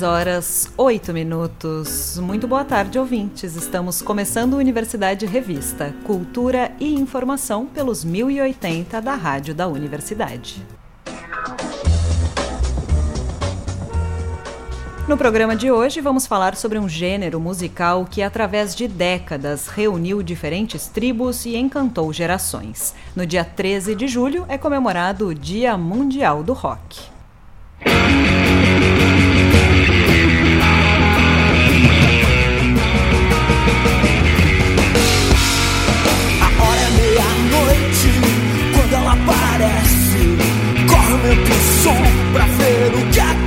6 horas 8 minutos. Muito boa tarde, ouvintes. Estamos começando Universidade Revista, Cultura e Informação pelos 1080 da Rádio da Universidade. No programa de hoje, vamos falar sobre um gênero musical que, através de décadas, reuniu diferentes tribos e encantou gerações. No dia 13 de julho é comemorado o Dia Mundial do Rock. o som pra ver o que.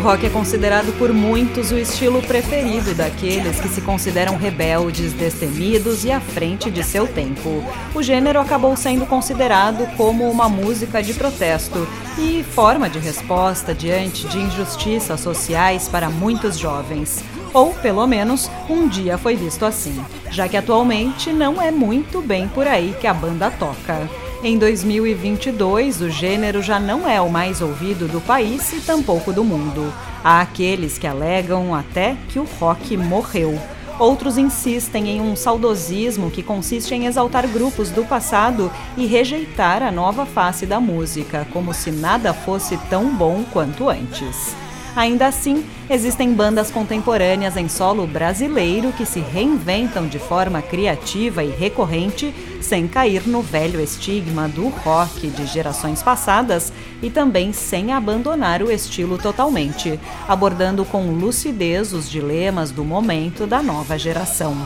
Rock é considerado por muitos o estilo preferido daqueles que se consideram rebeldes, destemidos e à frente de seu tempo. O gênero acabou sendo considerado como uma música de protesto e forma de resposta diante de injustiças sociais para muitos jovens. Ou, pelo menos, um dia foi visto assim, já que atualmente não é muito bem por aí que a banda toca. Em 2022, o gênero já não é o mais ouvido do país e tampouco do mundo. Há aqueles que alegam até que o rock morreu. Outros insistem em um saudosismo que consiste em exaltar grupos do passado e rejeitar a nova face da música, como se nada fosse tão bom quanto antes. Ainda assim, existem bandas contemporâneas em solo brasileiro que se reinventam de forma criativa e recorrente, sem cair no velho estigma do rock de gerações passadas e também sem abandonar o estilo totalmente, abordando com lucidez os dilemas do momento da nova geração.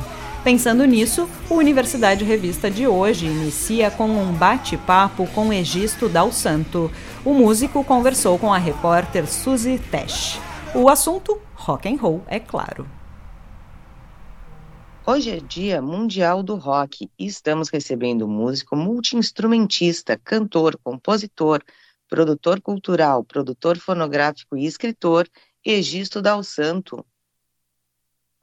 Pensando nisso, o Universidade Revista de hoje inicia com um bate-papo com Egisto Dal Santo. O músico conversou com a repórter Suzy Tesh. O assunto, rock and roll, é claro. Hoje é Dia Mundial do Rock e estamos recebendo o músico multiinstrumentista, cantor, compositor, produtor cultural, produtor fonográfico e escritor Egisto Dal Santo.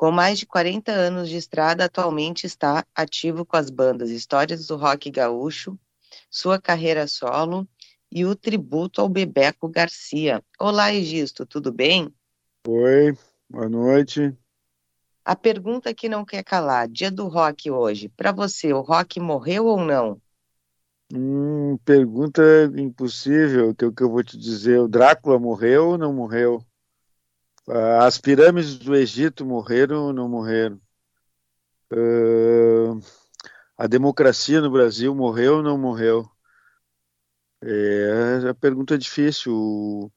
Com mais de 40 anos de estrada, atualmente está ativo com as bandas Histórias do Rock Gaúcho, sua carreira solo e o tributo ao Bebeco Garcia. Olá, Egisto, tudo bem? Oi, boa noite. A pergunta que não quer calar, dia do rock hoje. Para você, o rock morreu ou não? Hum, pergunta impossível, que é o que eu vou te dizer. O Drácula morreu ou não morreu? Ah, as pirâmides do Egito morreram ou não morreram? Uh, a democracia no Brasil morreu ou não morreu? É, a pergunta é difícil. O,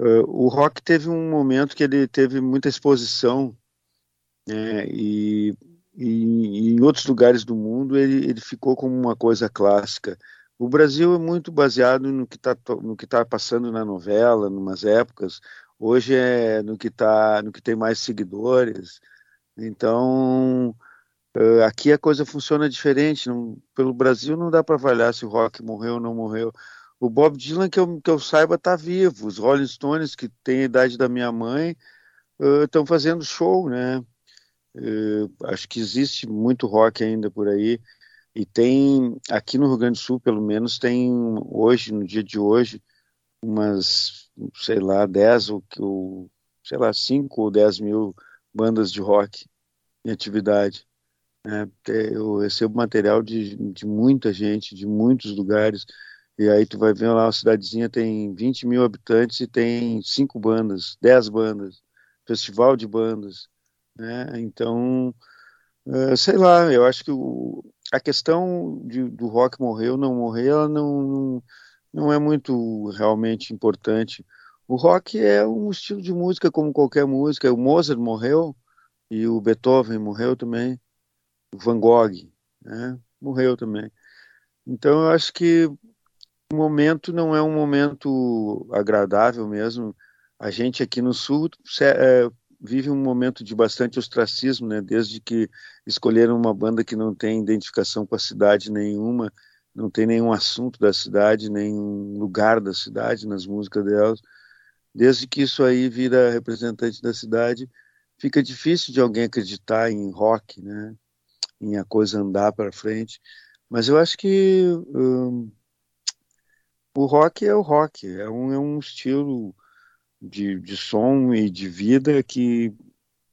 uh, o rock teve um momento que ele teve muita exposição, né, e, e, em outros lugares do mundo ele, ele ficou como uma coisa clássica. O Brasil é muito baseado no que está tá passando na novela, numas épocas. Hoje é no que tá, no que tem mais seguidores. Então, uh, aqui a coisa funciona diferente. Não, pelo Brasil não dá para avaliar se o rock morreu ou não morreu. O Bob Dylan, que eu, que eu saiba, está vivo. Os Rolling Stones, que têm a idade da minha mãe, estão uh, fazendo show, né? Uh, acho que existe muito rock ainda por aí. E tem, aqui no Rio Grande do Sul, pelo menos, tem hoje, no dia de hoje, umas sei lá, 10 ou, ou sei lá, 5 ou 10 mil bandas de rock em atividade. Né? Eu recebo material de, de muita gente, de muitos lugares, e aí tu vai ver lá, a cidadezinha tem 20 mil habitantes e tem cinco bandas, 10 bandas, festival de bandas, né? Então, uh, sei lá, eu acho que o, a questão de, do rock morrer ou não morrer, ela não, não não é muito realmente importante. O rock é um estilo de música como qualquer música. O Mozart morreu e o Beethoven morreu também. O Van Gogh né, morreu também. Então eu acho que o momento não é um momento agradável mesmo. A gente aqui no Sul é, vive um momento de bastante ostracismo, né? Desde que escolheram uma banda que não tem identificação com a cidade nenhuma, não tem nenhum assunto da cidade, nenhum lugar da cidade nas músicas delas. Desde que isso aí vira representante da cidade, fica difícil de alguém acreditar em rock, né? Em a coisa andar para frente. Mas eu acho que hum, o rock é o rock, é um, é um estilo de, de som e de vida que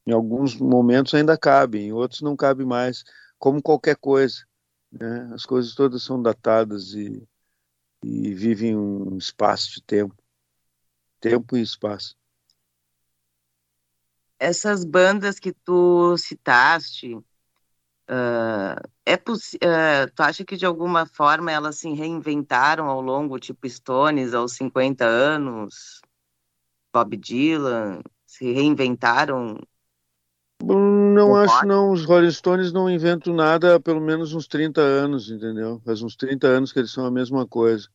em alguns momentos ainda cabe, em outros não cabe mais, como qualquer coisa. Né? As coisas todas são datadas e, e vivem um espaço de tempo tempo e espaço. Essas bandas que tu citaste, Uh, é uh, tu acha que de alguma forma elas se reinventaram ao longo, tipo Stones, aos 50 anos, Bob Dylan, se reinventaram? Não acho não, os Rolling Stones não inventam nada há pelo menos uns 30 anos, entendeu? Faz uns 30 anos que eles são a mesma coisa.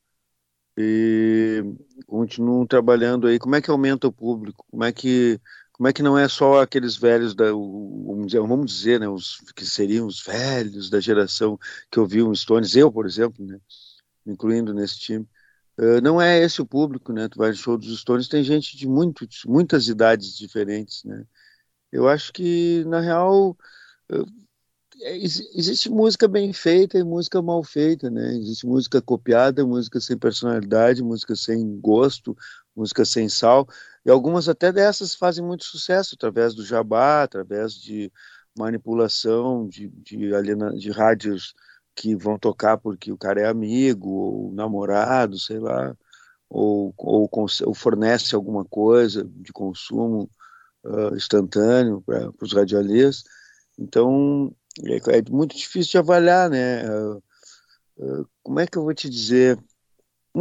E continuam trabalhando aí. Como é que aumenta o público? Como é que como é que não é só aqueles velhos da, vamos dizer, vamos dizer né, os que seriam os velhos da geração que ouviam Stones, eu, por exemplo, né, incluindo nesse time. Uh, não é esse o público, né? Tu vai no show dos Stones, tem gente de muito, muitas idades diferentes, né? Eu acho que, na real, uh, existe música bem feita e música mal feita, né? Existe música copiada, música sem personalidade, música sem gosto, música sem sal. E algumas até dessas fazem muito sucesso através do jabá, através de manipulação de, de, aliena, de rádios que vão tocar porque o cara é amigo, ou namorado, sei lá, ou, ou, ou fornece alguma coisa de consumo uh, instantâneo para os radialistas. Então, é, é, muito difícil de avaliar, né? Uh, uh, como é que eu vou te dizer?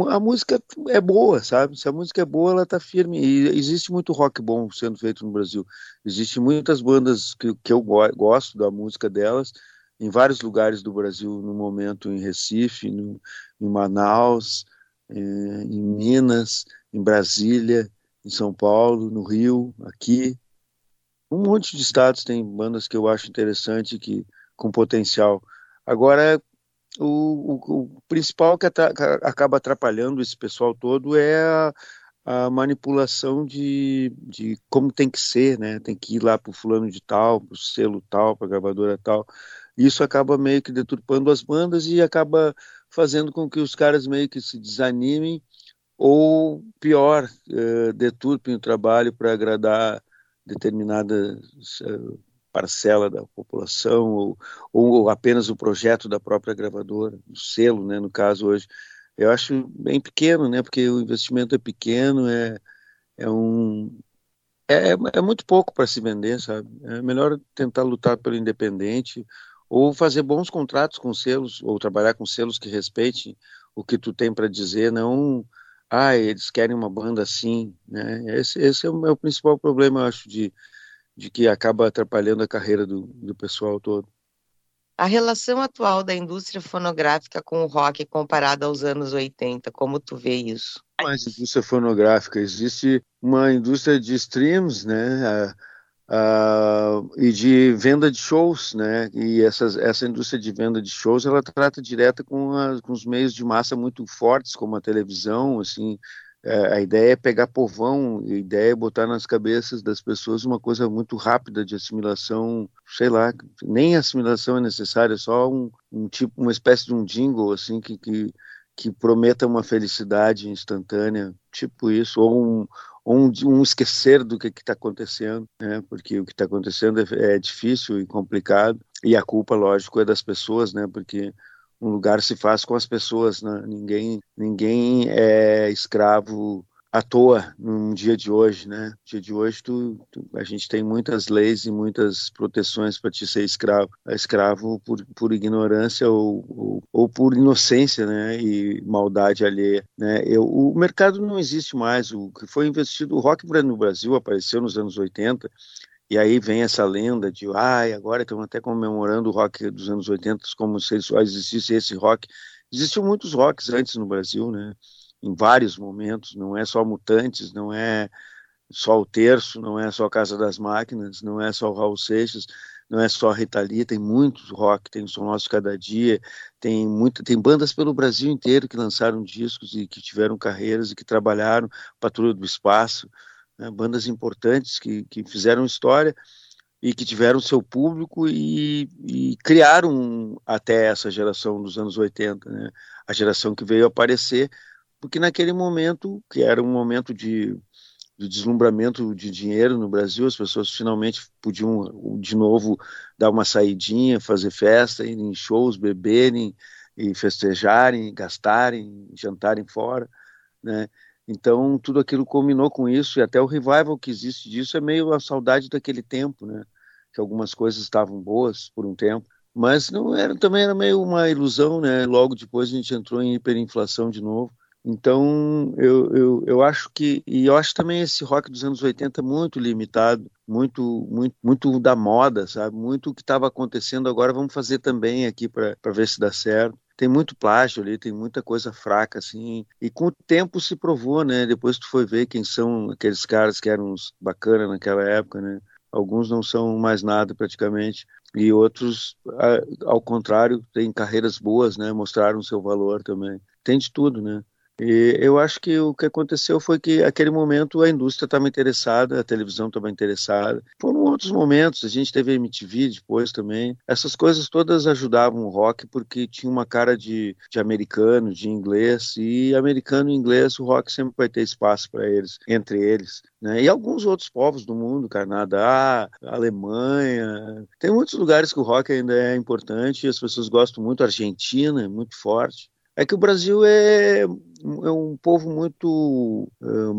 a música é boa, sabe? Se a música é boa, ela tá firme. E existe muito rock bom sendo feito no Brasil. Existem muitas bandas que, que eu gosto da música delas, em vários lugares do Brasil no momento, em Recife, no, em Manaus, em, eh, em Minas, em Brasília, em São Paulo, no Rio, aqui. Um monte de estados tem bandas que eu acho interessante, que com potencial. Agora, o, o, o principal que acaba atrapalhando esse pessoal todo é a, a manipulação de, de como tem que ser, né? Tem que ir lá para o fulano de tal, para o selo tal, para a gravadora tal. Isso acaba meio que deturpando as bandas e acaba fazendo com que os caras meio que se desanimem ou, pior, eh, deturpem o trabalho para agradar determinadas eh, parcela da população ou, ou apenas o projeto da própria gravadora, o selo, né, no caso hoje. Eu acho bem pequeno, né, porque o investimento é pequeno, é, é um é, é muito pouco para se vender, sabe? É melhor tentar lutar pelo independente ou fazer bons contratos com selos ou trabalhar com selos que respeitem o que tu tem para dizer, não ah, eles querem uma banda assim, né? Esse, esse é o meu principal problema, acho, de, de que acaba atrapalhando a carreira do, do pessoal todo. A relação atual da indústria fonográfica com o rock comparada aos anos 80, como tu vê isso? Mais indústria fonográfica, existe uma indústria de streams, né, e de venda de shows, né, e essas, essa indústria de venda de shows, ela trata direta com, a, com os meios de massa muito fortes, como a televisão, assim, é, a ideia é pegar povão, a ideia é botar nas cabeças das pessoas uma coisa muito rápida de assimilação, sei lá, nem assimilação é necessária, só um, um tipo, uma espécie de um jingle assim que, que, que prometa uma felicidade instantânea, tipo isso, ou um, um, um esquecer do que está acontecendo, né? Porque o que está acontecendo é, é difícil e complicado e a culpa, lógico, é das pessoas, né? Porque um lugar se faz com as pessoas, né? ninguém, ninguém é escravo à toa no dia de hoje, né? No dia de hoje tu, tu, a gente tem muitas leis e muitas proteções para te ser escravo, é escravo por, por ignorância ou, ou, ou, por inocência, né? E maldade alheia, né? Eu, o mercado não existe mais. O que foi investido, o rock no Brasil apareceu nos anos 80 e aí vem essa lenda de, ai, ah, agora estamos até comemorando o rock dos anos 80 como se só existisse esse rock. Existiam muitos rocks antes no Brasil, né? Em vários momentos, não é só Mutantes, não é só o Terço, não é só Casa das Máquinas, não é só o Raul Seixas, não é só a Rita Lee, tem muitos rock, tem o Som Nosso Cada Dia, tem muita, tem bandas pelo Brasil inteiro que lançaram discos e que tiveram carreiras e que trabalharam, Patrulha do Espaço, né, bandas importantes que, que fizeram história e que tiveram seu público e, e, criaram até essa geração dos anos 80, né? a geração que veio aparecer, porque naquele momento, que era um momento de, de deslumbramento de dinheiro no Brasil, as pessoas finalmente podiam de novo dar uma saidinha, fazer festa, ir em shows, beberem e festejarem, gastarem, jantarem fora, né? Então, tudo aquilo combinou com isso, e até o revival que existe disso é meio a saudade daquele tempo, né? Que algumas coisas estavam boas por um tempo, mas não era, também era meio uma ilusão, né? Logo depois a gente entrou em hiperinflação de novo. Então, eu, eu, eu acho que, e eu acho também esse rock dos anos 80 muito limitado, muito, muito, muito da moda, sabe? Muito o que estava acontecendo agora, vamos fazer também aqui para ver se dá certo tem muito plágio ali, tem muita coisa fraca, assim. E com o tempo se provou, né? Depois tu foi ver quem são aqueles caras que eram bacana naquela época, né? Alguns não são mais nada praticamente. E outros, ao contrário, têm carreiras boas, né? Mostraram seu valor também. Tem de tudo, né? E eu acho que o que aconteceu foi que, naquele momento, a indústria estava interessada, a televisão estava interessada. Foram outros momentos, a gente teve a MTV depois também. Essas coisas todas ajudavam o rock, porque tinha uma cara de, de americano, de inglês, e americano e inglês, o rock sempre vai ter espaço para eles, entre eles. Né? E alguns outros povos do mundo, Canadá, Alemanha. Tem muitos lugares que o rock ainda é importante, as pessoas gostam muito. Argentina é muito forte. É que o Brasil é é um povo muito uh,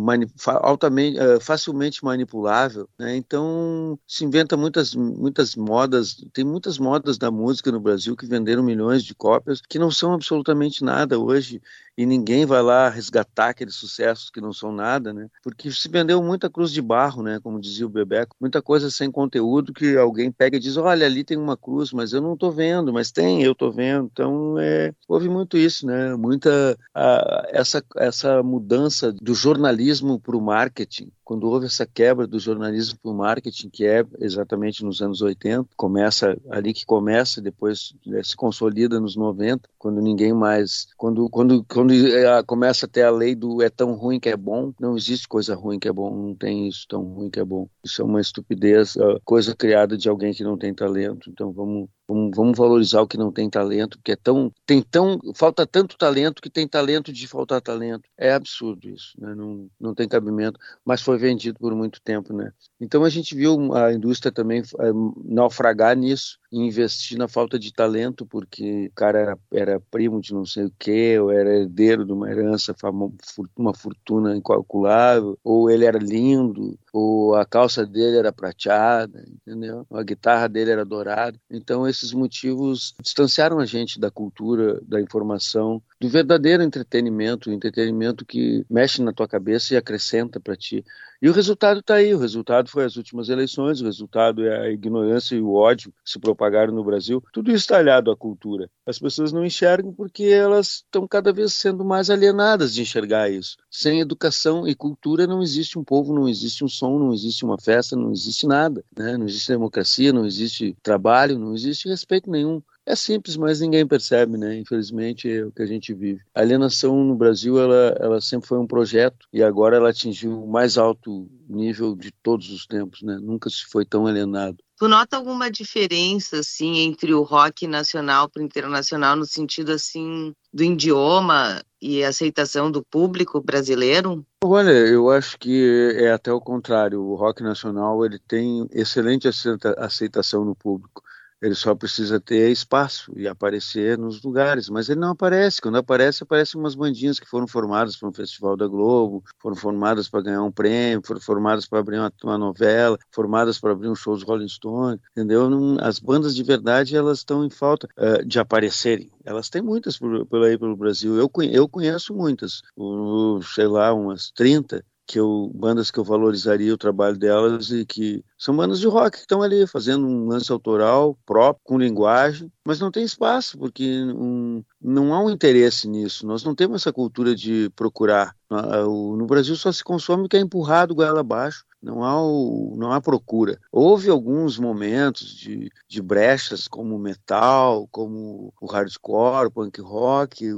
altamente, uh, facilmente manipulável, né? então se inventa muitas, muitas modas, tem muitas modas da música no Brasil que venderam milhões de cópias que não são absolutamente nada hoje e ninguém vai lá resgatar aqueles sucessos que não são nada, né? Porque se vendeu muita cruz de barro, né? Como dizia o Bebeco, muita coisa sem conteúdo que alguém pega e diz, olha, ali tem uma cruz, mas eu não estou vendo, mas tem, eu estou vendo. Então, é, houve muito isso, né? Muita a, essa, essa mudança do jornalismo para o marketing, quando houve essa quebra do jornalismo para o marketing, que é exatamente nos anos 80, começa ali que começa, depois né, se consolida nos 90, quando ninguém mais, quando, quando, quando é, começa a ter a lei do é tão ruim que é bom, não existe coisa ruim que é bom, não tem isso tão ruim que é bom. Isso é uma estupidez, coisa criada de alguém que não tem talento. Então vamos Vamos, vamos, valorizar o que não tem talento, que é tão tem tão falta tanto talento que tem talento de faltar talento. É absurdo isso, né? não, não tem cabimento, mas foi vendido por muito tempo, né? Então a gente viu a indústria também eh, naufragar nisso investir na falta de talento, porque o cara era, era primo de não sei o que, ou era herdeiro de uma herança, uma fortuna incalculável, ou ele era lindo, ou a calça dele era prateada, entendeu? A guitarra dele era dourada. Então esses motivos distanciaram a gente da cultura, da informação, do verdadeiro entretenimento, o entretenimento que mexe na tua cabeça e acrescenta para ti. E o resultado está aí, o resultado foi as últimas eleições, o resultado é a ignorância e o ódio que se propagaram no Brasil. Tudo está aliado à cultura. As pessoas não enxergam porque elas estão cada vez sendo mais alienadas de enxergar isso. Sem educação e cultura não existe um povo, não existe um som, não existe uma festa, não existe nada. Né? Não existe democracia, não existe trabalho, não existe respeito nenhum. É simples, mas ninguém percebe, né? Infelizmente é o que a gente vive. A alienação no Brasil, ela, ela sempre foi um projeto e agora ela atingiu o mais alto nível de todos os tempos, né? Nunca se foi tão alienado. Tu nota alguma diferença, assim, entre o rock nacional para o internacional no sentido, assim, do idioma e aceitação do público brasileiro? Olha, eu acho que é até o contrário. O rock nacional ele tem excelente aceitação no público. Ele só precisa ter espaço e aparecer nos lugares, mas ele não aparece. Quando aparece, aparecem umas bandinhas que foram formadas para um festival da Globo, foram formadas para ganhar um prêmio, foram formadas para abrir uma, uma, novela, formadas para abrir um show dos Rolling Stones, entendeu? Não, as bandas de verdade, elas estão em falta uh, de aparecerem. Elas têm muitas por, por aí pelo Brasil. Eu, eu conheço muitas, sei lá, umas 30, que eu bandas que eu valorizaria o trabalho delas e que são bandas de rock que estão ali fazendo um lance autoral próprio com linguagem, mas não tem espaço porque um, não há um interesse nisso. Nós não temos essa cultura de procurar. No Brasil só se consome o que é empurrado goela abaixo. Não há, o, não há procura. Houve alguns momentos de, de brechas, como metal, como o hardcore, o punk rock,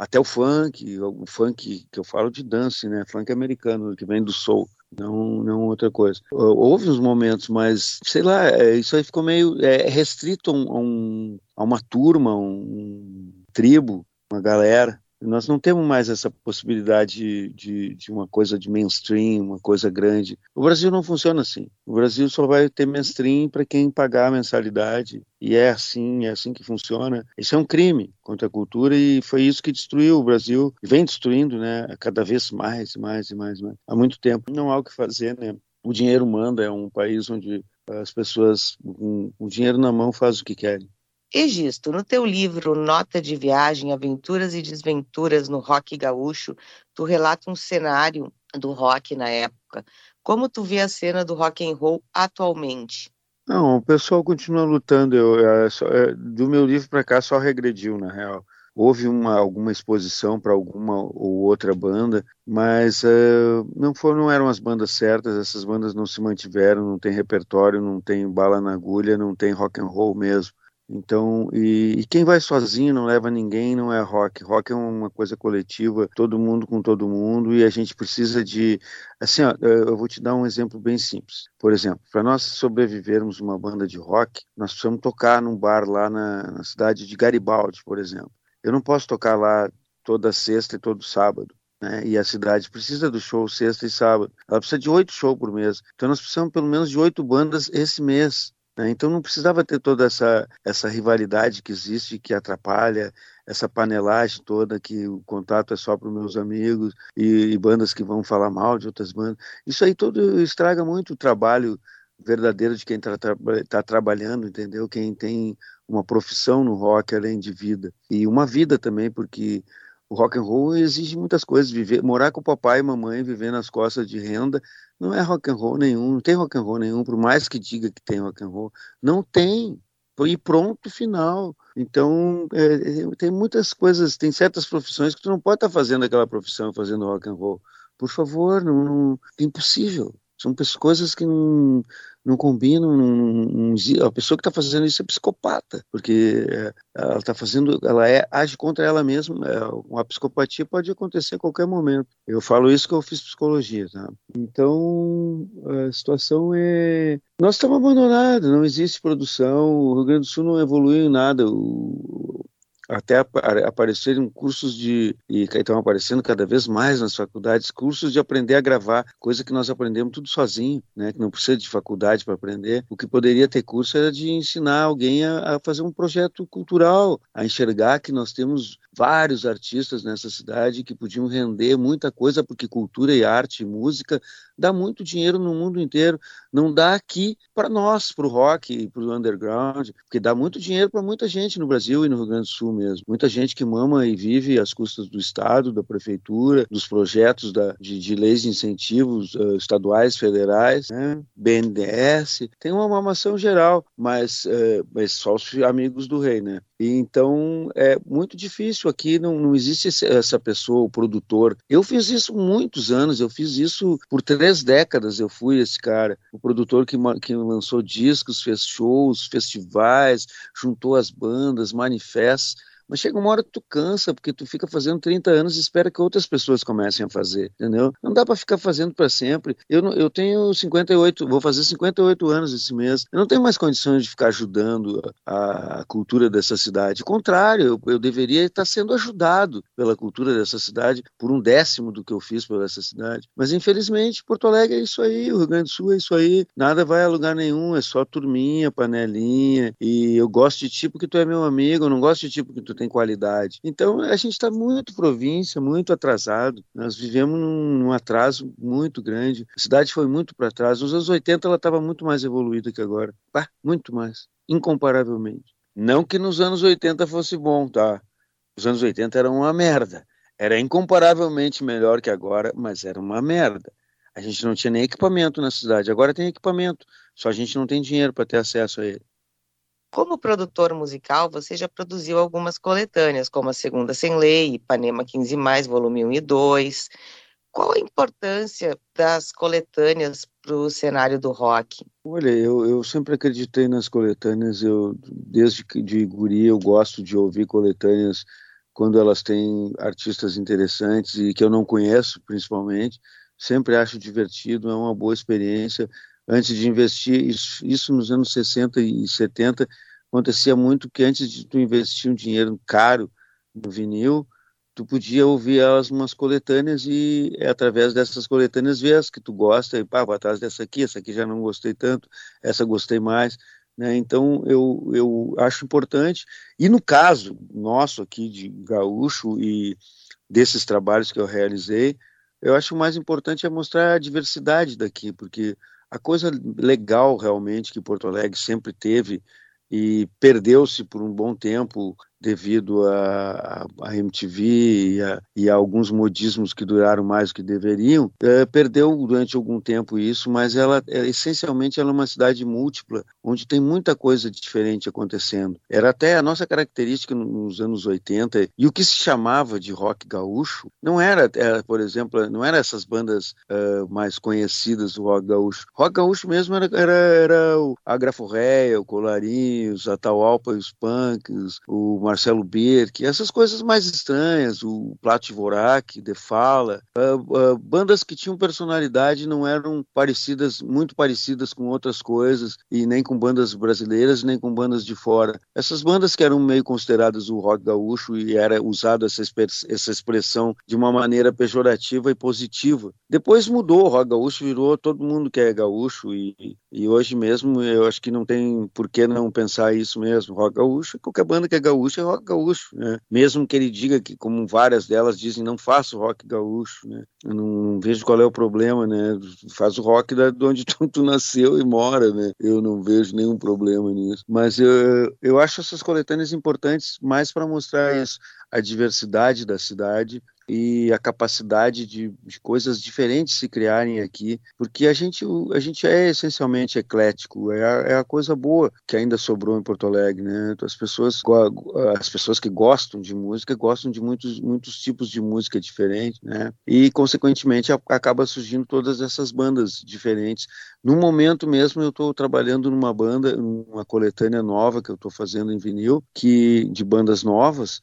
até o funk, o funk que eu falo de dance, né? Funk americano, que vem do soul, não, não outra coisa. Houve uns momentos, mas sei lá, é, isso aí ficou meio é, restrito a, um, a uma turma, um tribo, uma galera. Nós não temos mais essa possibilidade de, de, uma coisa de mainstream, uma coisa grande. O Brasil não funciona assim. O Brasil só vai ter mainstream para quem pagar a mensalidade. E é assim, é assim que funciona. Isso é um crime contra a cultura e foi isso que destruiu o Brasil. E vem destruindo, né? Cada vez mais, mais e mais, mais. Há muito tempo. Não há o que fazer, né? O dinheiro manda. É um país onde as pessoas, com o dinheiro na mão, fazem o que querem. Egisto, no teu livro Nota de Viagem, Aventuras e Desventuras no Rock Gaúcho, tu relata um cenário do rock na época. Como tu vê a cena do rock and roll atualmente? Não, o pessoal continua lutando. Eu, é, é, do meu livro para cá só regrediu, na real. Houve uma, alguma exposição para alguma ou outra banda, mas uh, não foram, não eram as bandas certas. Essas bandas não se mantiveram, não tem repertório, não tem bala na agulha, não tem rock and roll mesmo. Então, e, e, quem vai sozinho não leva ninguém, não é rock. Rock é uma coisa coletiva, todo mundo com todo mundo, e a gente precisa de. Assim, ó, eu vou te dar um exemplo bem simples. Por exemplo, para nós sobrevivermos uma banda de rock, nós precisamos tocar num bar lá na, na cidade de Garibaldi, por exemplo. Eu não posso tocar lá toda sexta e todo sábado. Né? E a cidade precisa do show sexta e sábado. Ela precisa de oito shows por mês. Então nós precisamos pelo menos de oito bandas esse mês. Né? Então não precisava ter toda essa, essa rivalidade que existe, que atrapalha, essa panelagem toda, que o contato é só para os meus amigos e, e, bandas que vão falar mal de outras bandas. Isso aí tudo estraga muito o trabalho verdadeiro de quem está tá trabalhando, entendeu? Quem tem uma profissão no rock além de vida. E uma vida também, porque o rock and roll exige muitas coisas, viver, morar com o papai e mamãe, viver nas costas de renda, não é rock and roll nenhum, não tem rock and roll nenhum, por mais que diga que tem rock and roll, não tem. E pronto, final. Então, é, é, tem muitas coisas, tem certas profissões que tu não pode estar tá fazendo aquela profissão fazendo rock and roll. Por favor, não, não é impossível. São coisas que não, não combinam. Não, não, a pessoa que está fazendo isso é psicopata, porque é, ela está fazendo, ela é, age contra ela mesma. É, uma psicopatia pode acontecer a qualquer momento. Eu falo isso que eu fiz psicologia, tá? Então a situação é, nós estamos abandonados, não existe produção. O Rio Grande do Sul não evoluiu em nada. O, até aparecerem cursos de e estão aparecendo cada vez mais nas faculdades cursos de aprender a gravar coisa que nós aprendemos tudo sozinho né que não precisa de faculdade para aprender. O que poderia ter curso era de ensinar alguém a, a fazer um projeto cultural a enxergar que nós temos vários artistas nessa cidade que podiam render muita coisa porque cultura e arte e música dá muito dinheiro no mundo inteiro. Não dá aqui para nós, para o rock e para o underground, porque dá muito dinheiro para muita gente no Brasil e no Rio Grande do Sul mesmo. Muita gente que mama e vive às custas do Estado, da Prefeitura, dos projetos da, de, de, leis de incentivos uh, estaduais, federais, né? BNDES. Tem uma mamação geral, mas, uh, mas só os amigos do rei, né? Então é muito difícil aqui, não, não existe essa pessoa, o produtor. Eu fiz isso muitos anos, eu fiz isso por três décadas. Eu fui esse cara, o produtor que, que lançou discos, fez shows, festivais, juntou as bandas, manifestos. Mas chega uma hora que tu cansa, porque tu fica fazendo 30 anos e espera que outras pessoas comecem a fazer, entendeu? Não dá para ficar fazendo para sempre. Eu, eu tenho 58, vou fazer 58 anos esse mês. Eu não tenho mais condições de ficar ajudando a, a cultura dessa cidade. Ao contrário, eu, eu deveria estar sendo ajudado pela cultura dessa cidade por um décimo do que eu fiz por essa cidade. Mas infelizmente, Porto Alegre é isso aí, o Rio Grande do Sul é isso aí. Nada vai a lugar nenhum, é só turminha, panelinha. E eu gosto de ti porque tu é meu amigo, eu não gosto de ti porque tu tem qualidade. Então a gente está muito província, muito atrasado. Nós vivemos num, atraso muito grande. A cidade foi muito para trás. Nos anos 80 ela estava muito mais evoluída que agora. Bah, muito mais, incomparavelmente. Não que nos anos 80 fosse bom, tá? Os anos 80 eram uma merda. Era incomparavelmente melhor que agora, mas era uma merda. A gente não tinha nem equipamento na cidade, agora tem equipamento, só a gente não tem dinheiro para ter acesso a ele. Como produtor musical, você já produziu algumas coletâneas, como a Segunda Sem Lei, Ipanema 15, volume 1 e 2. Qual a importância das coletâneas para o cenário do rock? Olha, eu, eu sempre acreditei nas coletâneas, eu desde que de guri eu gosto de ouvir coletâneas quando elas têm artistas interessantes e que eu não conheço, principalmente. Sempre acho divertido, é uma boa experiência. Antes de investir, isso, isso nos anos 60 e 70, acontecia muito que antes de tu investir um dinheiro caro no vinil, tu podia ouvir elas umas coletâneas e é através dessas coletâneas ver as que tu gosta e pá, vou atrás dessa aqui, essa aqui já não gostei tanto, essa gostei mais, né? Então eu, eu acho importante e no caso nosso aqui de gaúcho e desses trabalhos que eu realizei, eu acho o mais importante é mostrar a diversidade daqui, porque a coisa legal realmente que Porto Alegre sempre teve e perdeu-se por um bom tempo devido a, a, MTV e a, e a, alguns modismos que duraram mais do que deveriam, é, perdeu durante algum tempo isso, mas ela é, essencialmente ela é uma cidade múltipla, onde tem muita coisa diferente acontecendo. Era até a nossa característica nos anos 80, e o que se chamava de rock gaúcho não era, era é, por exemplo, não era essas bandas uh, mais conhecidas do rock gaúcho. Rock gaúcho mesmo era, era, era o Agraforréia, o Colarinhos, a Taualpa e os Punks, o Marcelo Birk, essas coisas mais estranhas, o Plat Vorak, De Fala, uh, uh, bandas que tinham personalidade não eram parecidas, muito parecidas com outras coisas, e nem com bandas brasileiras, nem com bandas de fora. Essas bandas que eram meio consideradas o rock gaúcho e era usado essa, essa expressão de uma maneira pejorativa e positiva. Depois mudou, o rock gaúcho virou todo mundo que é gaúcho, e, e hoje mesmo eu acho que não tem por que não pensar isso mesmo. Rock gaúcho, qualquer banda que é gaúcho é rock gaúcho, né? Mesmo que ele diga que, como várias delas dizem, não faço rock gaúcho, né? Eu não vejo qual é o problema, né? Faz o rock da, de onde tu, tu, nasceu e mora, né? Eu não vejo nenhum problema nisso. Mas eu, eu acho essas coletâneas importantes mais para mostrar isso, a diversidade da cidade e a capacidade de, de, coisas diferentes se criarem aqui, porque a gente, a gente é essencialmente eclético, é a, é a coisa boa que ainda sobrou em Porto Alegre, né? Então, as pessoas, as pessoas que gostam de música gostam de muitos, muitos tipos de música diferentes, né? E consequentemente acaba surgindo todas essas bandas diferentes. No momento mesmo eu estou trabalhando numa banda, numa coletânea nova que eu estou fazendo em vinil, que de bandas novas,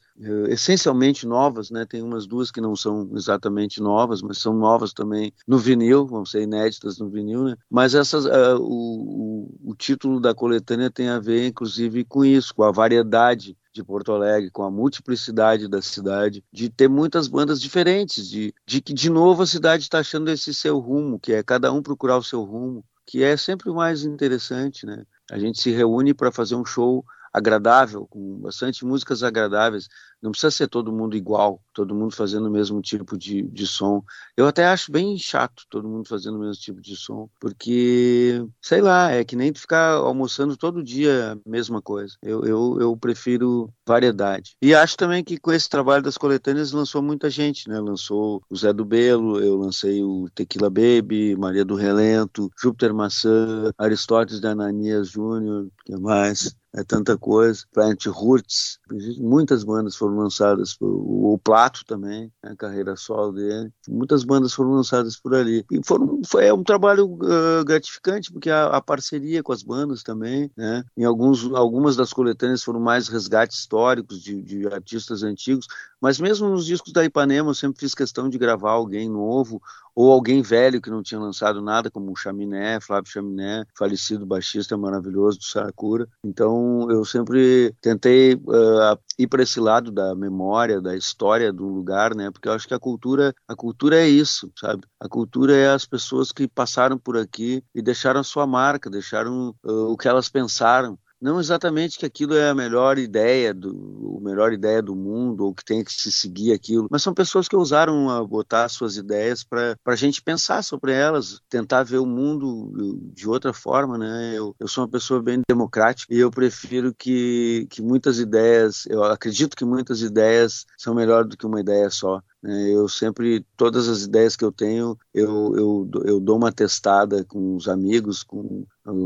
essencialmente novas, né? Tem umas duas que não são exatamente novas, mas são novas também no vinil, vão ser inéditas no vinil, né? Mas essas, uh, o, o, o título da coletânea tem a ver, inclusive, com isso, com a variedade de Porto Alegre, com a multiplicidade da cidade, de ter muitas bandas diferentes, de, de que de novo a cidade está achando esse seu rumo, que é cada um procurar o seu rumo, que é sempre o mais interessante, né? A gente se reúne para fazer um show agradável, com bastante músicas agradáveis. Não precisa ser todo mundo igual, todo mundo fazendo o mesmo tipo de, de som. Eu até acho bem chato todo mundo fazendo o mesmo tipo de som, porque, sei lá, é que nem ficar almoçando todo dia a mesma coisa. Eu, eu, eu prefiro variedade. E acho também que com esse trabalho das coletâneas lançou muita gente, né? Lançou o Zé do Belo, eu lancei o Tequila Baby, Maria do Relento, Júpiter Maçã, Aristóteles da Ananias Júnior, que mais? É tanta coisa. Plant Roots, muitas bandas foram lançadas, o Plato também, a carreira solo dele, muitas bandas foram lançadas por ali. E foram, foi é um trabalho uh, gratificante, porque a, a, parceria com as bandas também, né? Em alguns, algumas das coletâneas foram mais resgates históricos de, de artistas antigos, mas mesmo nos discos da Ipanema eu sempre fiz questão de gravar alguém novo ou alguém velho que não tinha lançado nada, como o Chaminé, Flávio Chaminé, falecido baixista maravilhoso do Saracura. Então eu sempre tentei uh, ir para esse lado da memória, da história do lugar, né? Porque eu acho que a cultura, a cultura é isso, sabe? A cultura é as pessoas que passaram por aqui e deixaram a sua marca, deixaram uh, o que elas pensaram não exatamente que aquilo é a melhor ideia, do, melhor ideia do mundo ou que tem que se seguir aquilo, mas são pessoas que ousaram a botar suas ideias para a gente pensar sobre elas, tentar ver o mundo de outra forma, né? Eu, eu sou uma pessoa bem democrática e eu prefiro que, que muitas ideias, eu acredito que muitas ideias são melhor do que uma ideia só. Né? Eu sempre, todas as ideias que eu tenho, eu, eu, eu dou uma testada com os amigos, com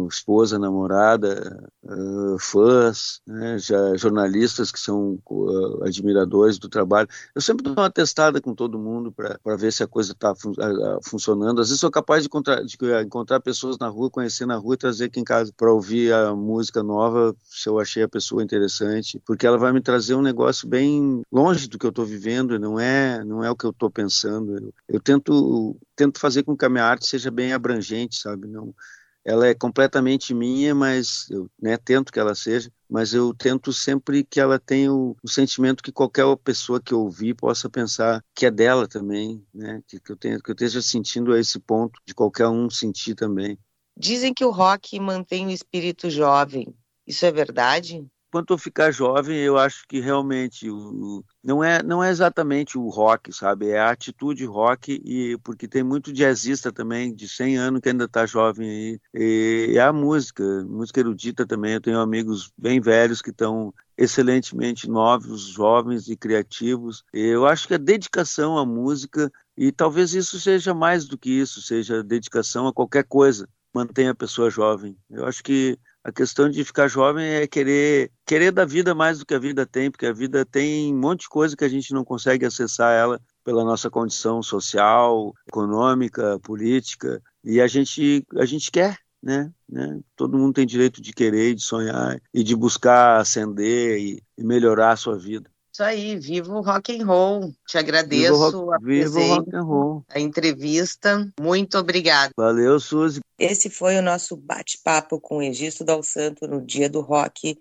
esposa, namorada, uh, fãs, né, já jornalistas que são uh, admiradores do trabalho. Eu sempre dou uma testada com todo mundo para ver se a coisa está fun uh, funcionando. Às vezes sou capaz de de encontrar, pessoas na rua, conhecer na rua e trazer aqui em casa para ouvir a música nova, se eu achei a pessoa interessante, porque ela vai me trazer um negócio bem longe do que eu estou vivendo, não é, não é o que eu estou pensando. Eu, eu tento, tento fazer com que a minha arte seja bem abrangente, sabe? Não ela é completamente minha, mas eu né, tento que ela seja, mas eu tento sempre que ela tenha o, o, sentimento que qualquer pessoa que ouvir possa pensar que é dela também, né? Que, que, eu tenha, que eu esteja sentindo a esse ponto de qualquer um sentir também. Dizem que o rock mantém o espírito jovem. Isso é verdade? Enquanto eu ficar jovem, eu acho que realmente o, não é não é exatamente o rock, sabe? É a atitude rock e porque tem muito jazzista também de 100 anos que ainda está jovem aí. E é a música, música erudita também. Eu tenho amigos bem velhos que estão excelentemente novos, jovens e criativos. Eu acho que a dedicação à música e talvez isso seja mais do que isso, seja dedicação a qualquer coisa, mantém a pessoa jovem. Eu acho que a questão de ficar jovem é querer querer da vida mais do que a vida tem, porque a vida tem um monte de coisa que a gente não consegue acessar ela pela nossa condição social, econômica, política, e a gente a gente quer, né? né? Todo mundo tem direito de querer, de sonhar e de buscar ascender e, e melhorar a sua vida. Isso aí, viva o rock and roll. Te agradeço viva, a viva o rock and roll. a entrevista. Muito obrigada. Valeu, Suzy. Esse foi o nosso bate-papo com o Egisto Dal Santo no Dia do Rock.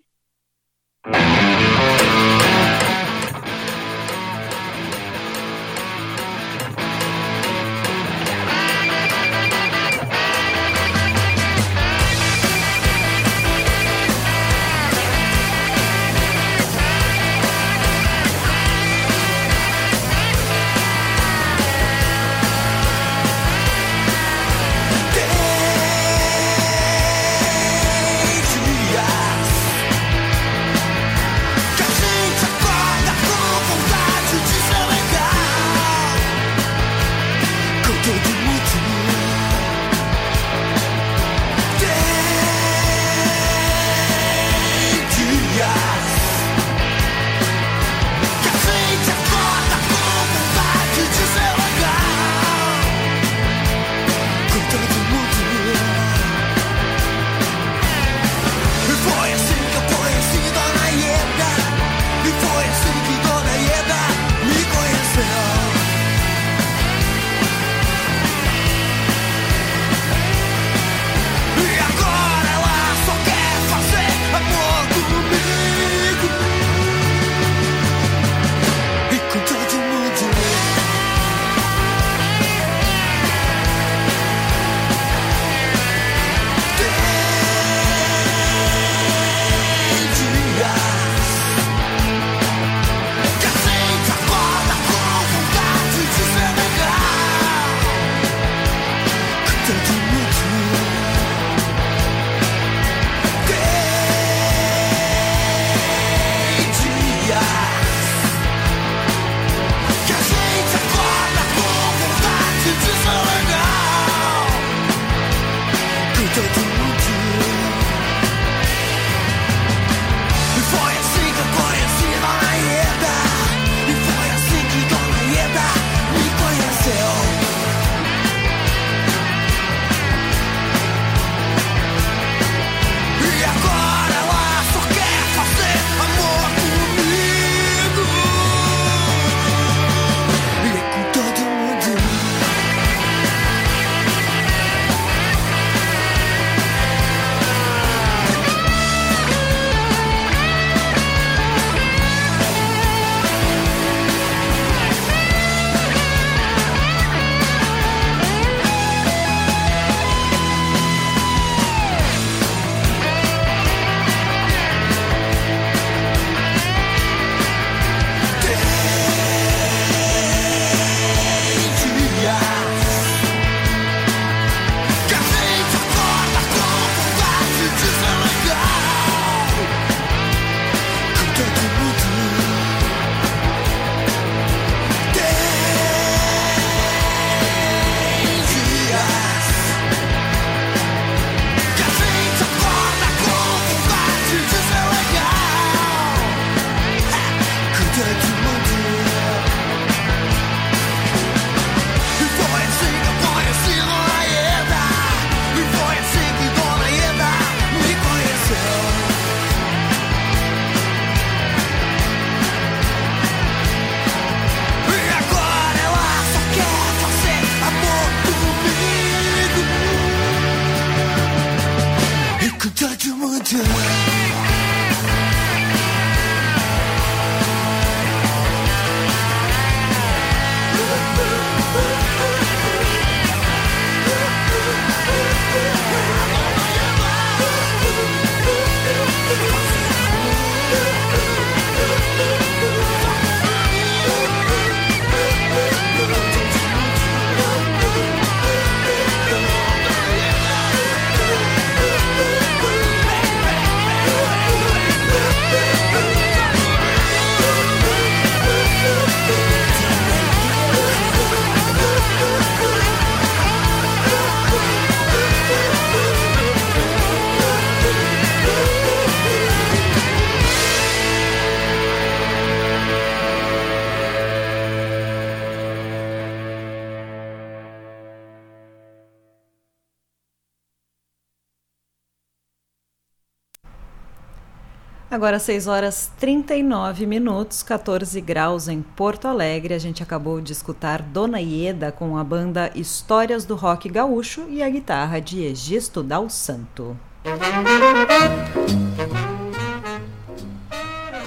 Agora 6 horas 39 minutos, 14 graus em Porto Alegre. A gente acabou de escutar Dona Ieda com a banda Histórias do Rock Gaúcho e a guitarra de Egisto Dal Santo.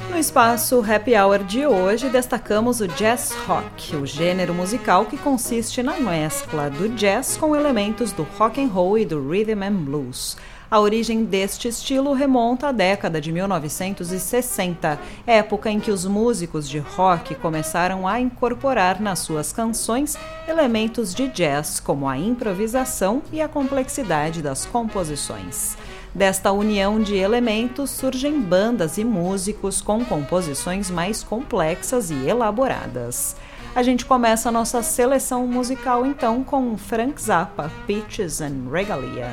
No espaço Happy Hour de hoje, destacamos o jazz rock, o gênero musical que consiste na mescla do jazz com elementos do rock and roll e do rhythm and blues. A origem deste estilo remonta à década de 1960, época em que os músicos de rock começaram a incorporar nas suas canções elementos de jazz, como a improvisação e a complexidade das composições. Desta união de elementos surgem bandas e músicos com composições mais complexas e elaboradas. A gente começa a nossa seleção musical então com Frank Zappa, Peaches and Regalia.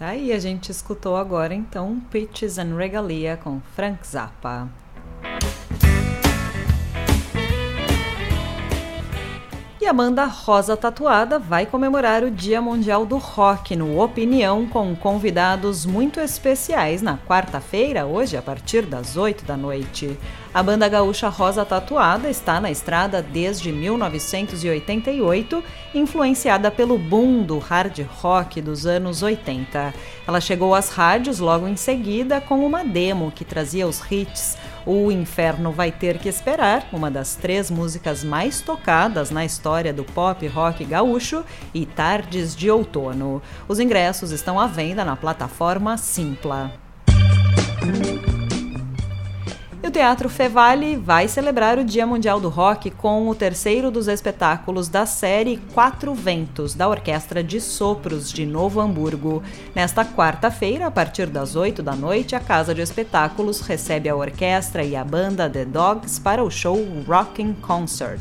Tá? E a gente escutou agora então Peaches and Regalia com Frank Zappa. A banda Rosa Tatuada vai comemorar o Dia Mundial do Rock no Opinião com convidados muito especiais na quarta-feira, hoje, a partir das 8 da noite. A banda gaúcha Rosa Tatuada está na estrada desde 1988, influenciada pelo boom do hard rock dos anos 80. Ela chegou às rádios logo em seguida com uma demo que trazia os hits O Inferno Vai Ter Que Esperar, uma das três músicas mais tocadas na história do pop rock gaúcho, e Tardes de Outono. Os ingressos estão à venda na plataforma Simpla. E o Teatro Fevale vai celebrar o Dia Mundial do Rock com o terceiro dos espetáculos da série Quatro Ventos, da Orquestra de Sopros de Novo Hamburgo. Nesta quarta-feira, a partir das 8 da noite, a Casa de Espetáculos recebe a orquestra e a banda The Dogs para o show Rocking Concert.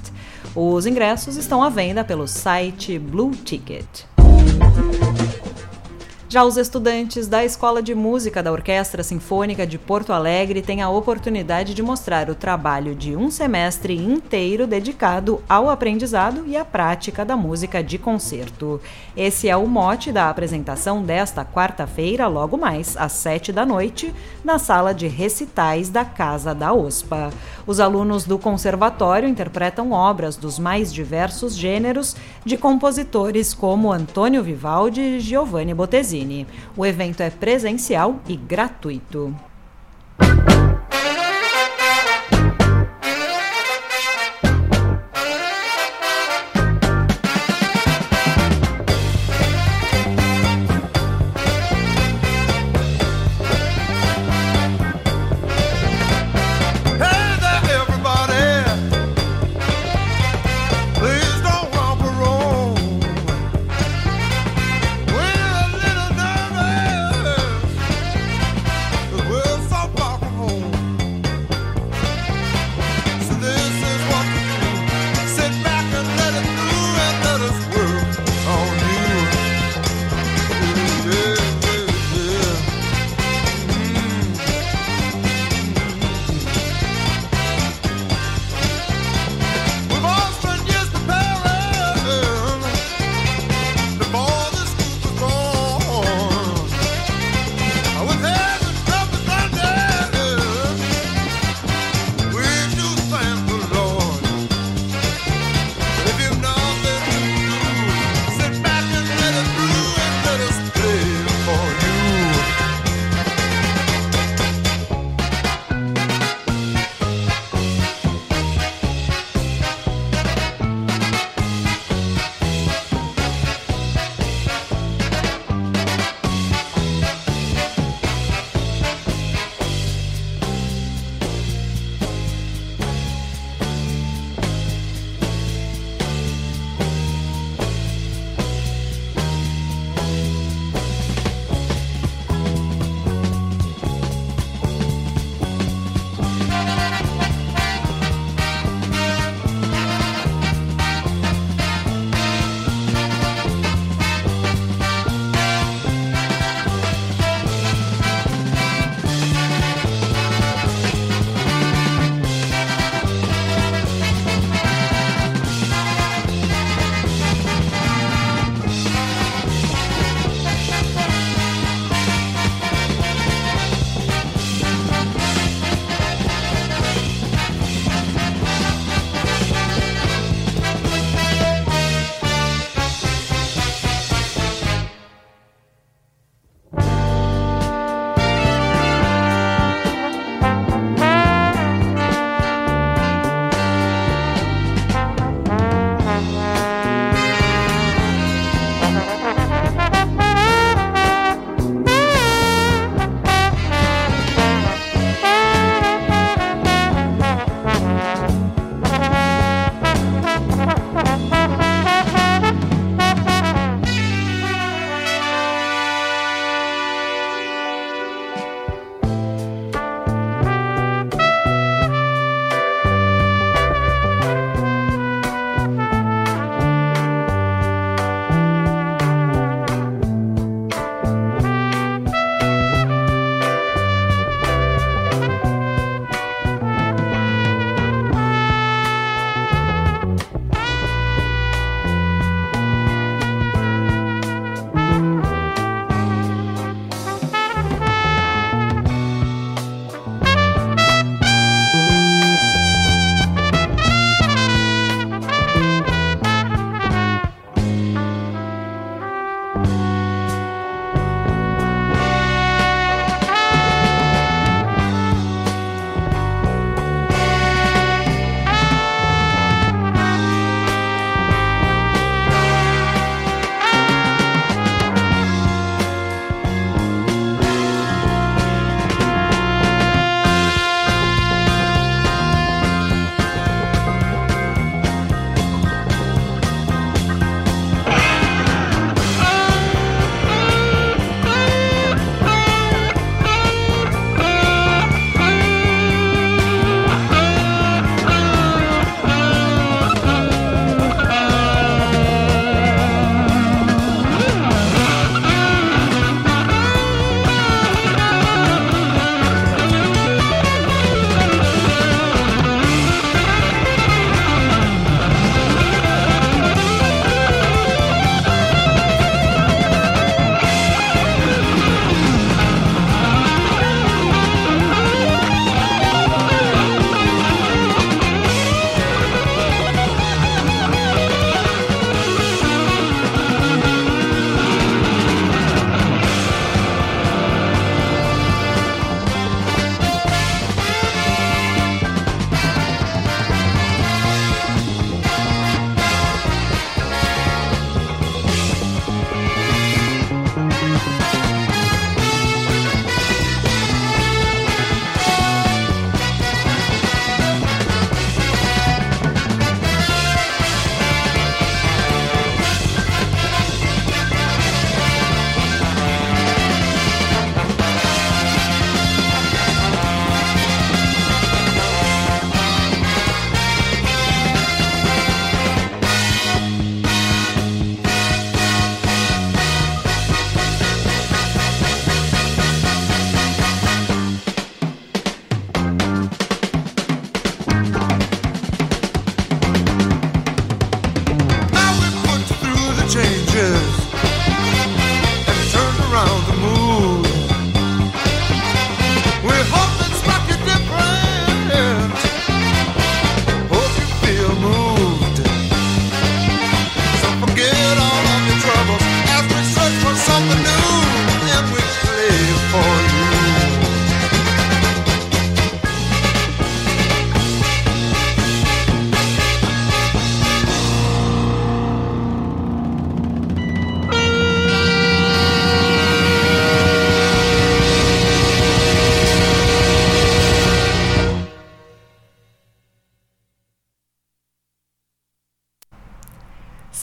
Os ingressos estão à venda pelo site Blue Ticket. Já os estudantes da Escola de Música da Orquestra Sinfônica de Porto Alegre têm a oportunidade de mostrar o trabalho de um semestre inteiro dedicado ao aprendizado e à prática da música de concerto. Esse é o mote da apresentação desta quarta-feira, logo mais, às sete da noite, na sala de recitais da Casa da OSPA. Os alunos do conservatório interpretam obras dos mais diversos gêneros de compositores como Antônio Vivaldi e Giovanni O evento é presencial e gratuito.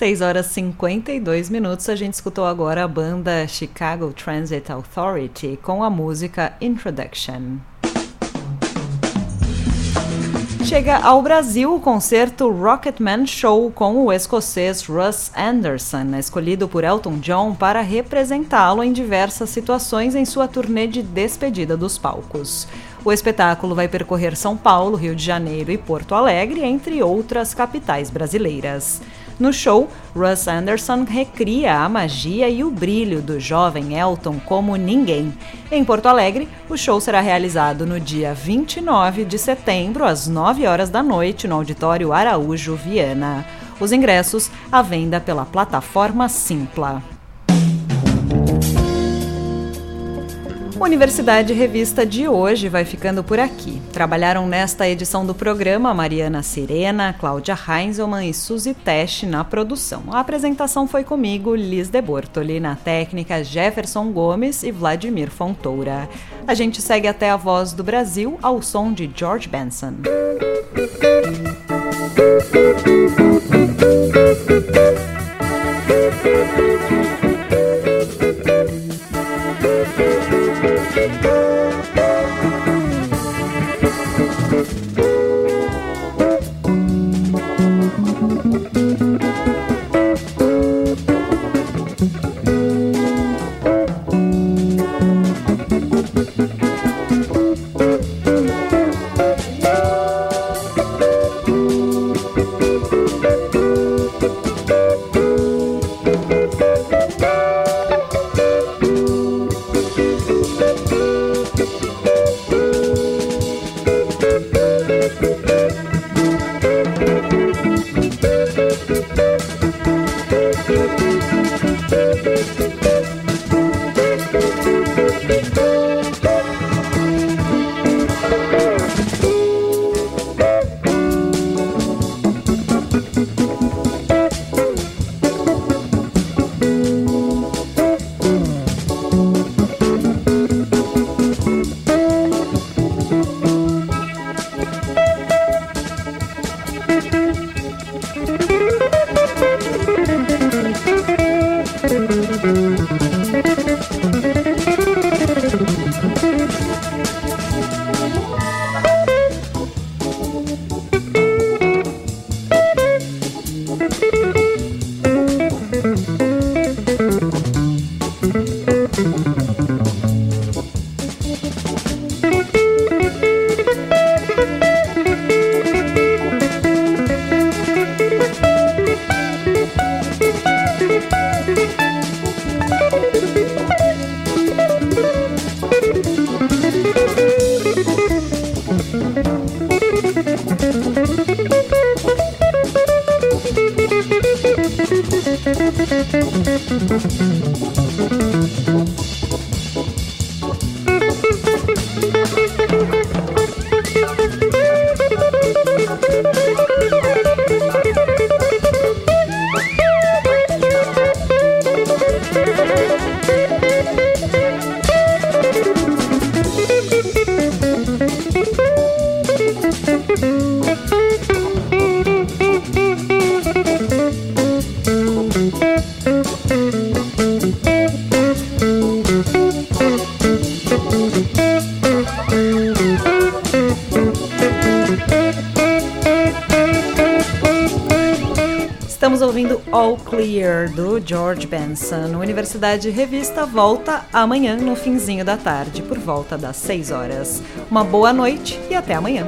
6 horas e 52 minutos. A gente escutou agora a banda Chicago Transit Authority com a música Introduction. Chega ao Brasil o concerto Rocketman Show com o escocês Russ Anderson, escolhido por Elton John para representá-lo em diversas situações em sua turnê de despedida dos palcos. O espetáculo vai percorrer São Paulo, Rio de Janeiro e Porto Alegre, entre outras capitais brasileiras. No show, Russ Anderson recria a magia e o brilho do jovem Elton como ninguém. Em Porto Alegre, o show será realizado no dia 29 de setembro, às 9 horas da noite, no Auditório Araújo Viana. Os ingressos à venda pela plataforma Simpla. Universidade Revista de hoje vai ficando por aqui. Trabalharam nesta edição do programa Mariana Sirena, Cláudia Heinzelmann e Suzy Tesch na produção. A apresentação foi comigo, Liz de Bortoli, na técnica Jefferson Gomes e Vladimir Fontoura. A gente segue até a voz do Brasil ao som de George Benson. All Clear, do George Benson. Universidade Revista volta amanhã no finzinho da tarde, por volta das 6 horas. Uma boa noite e até amanhã.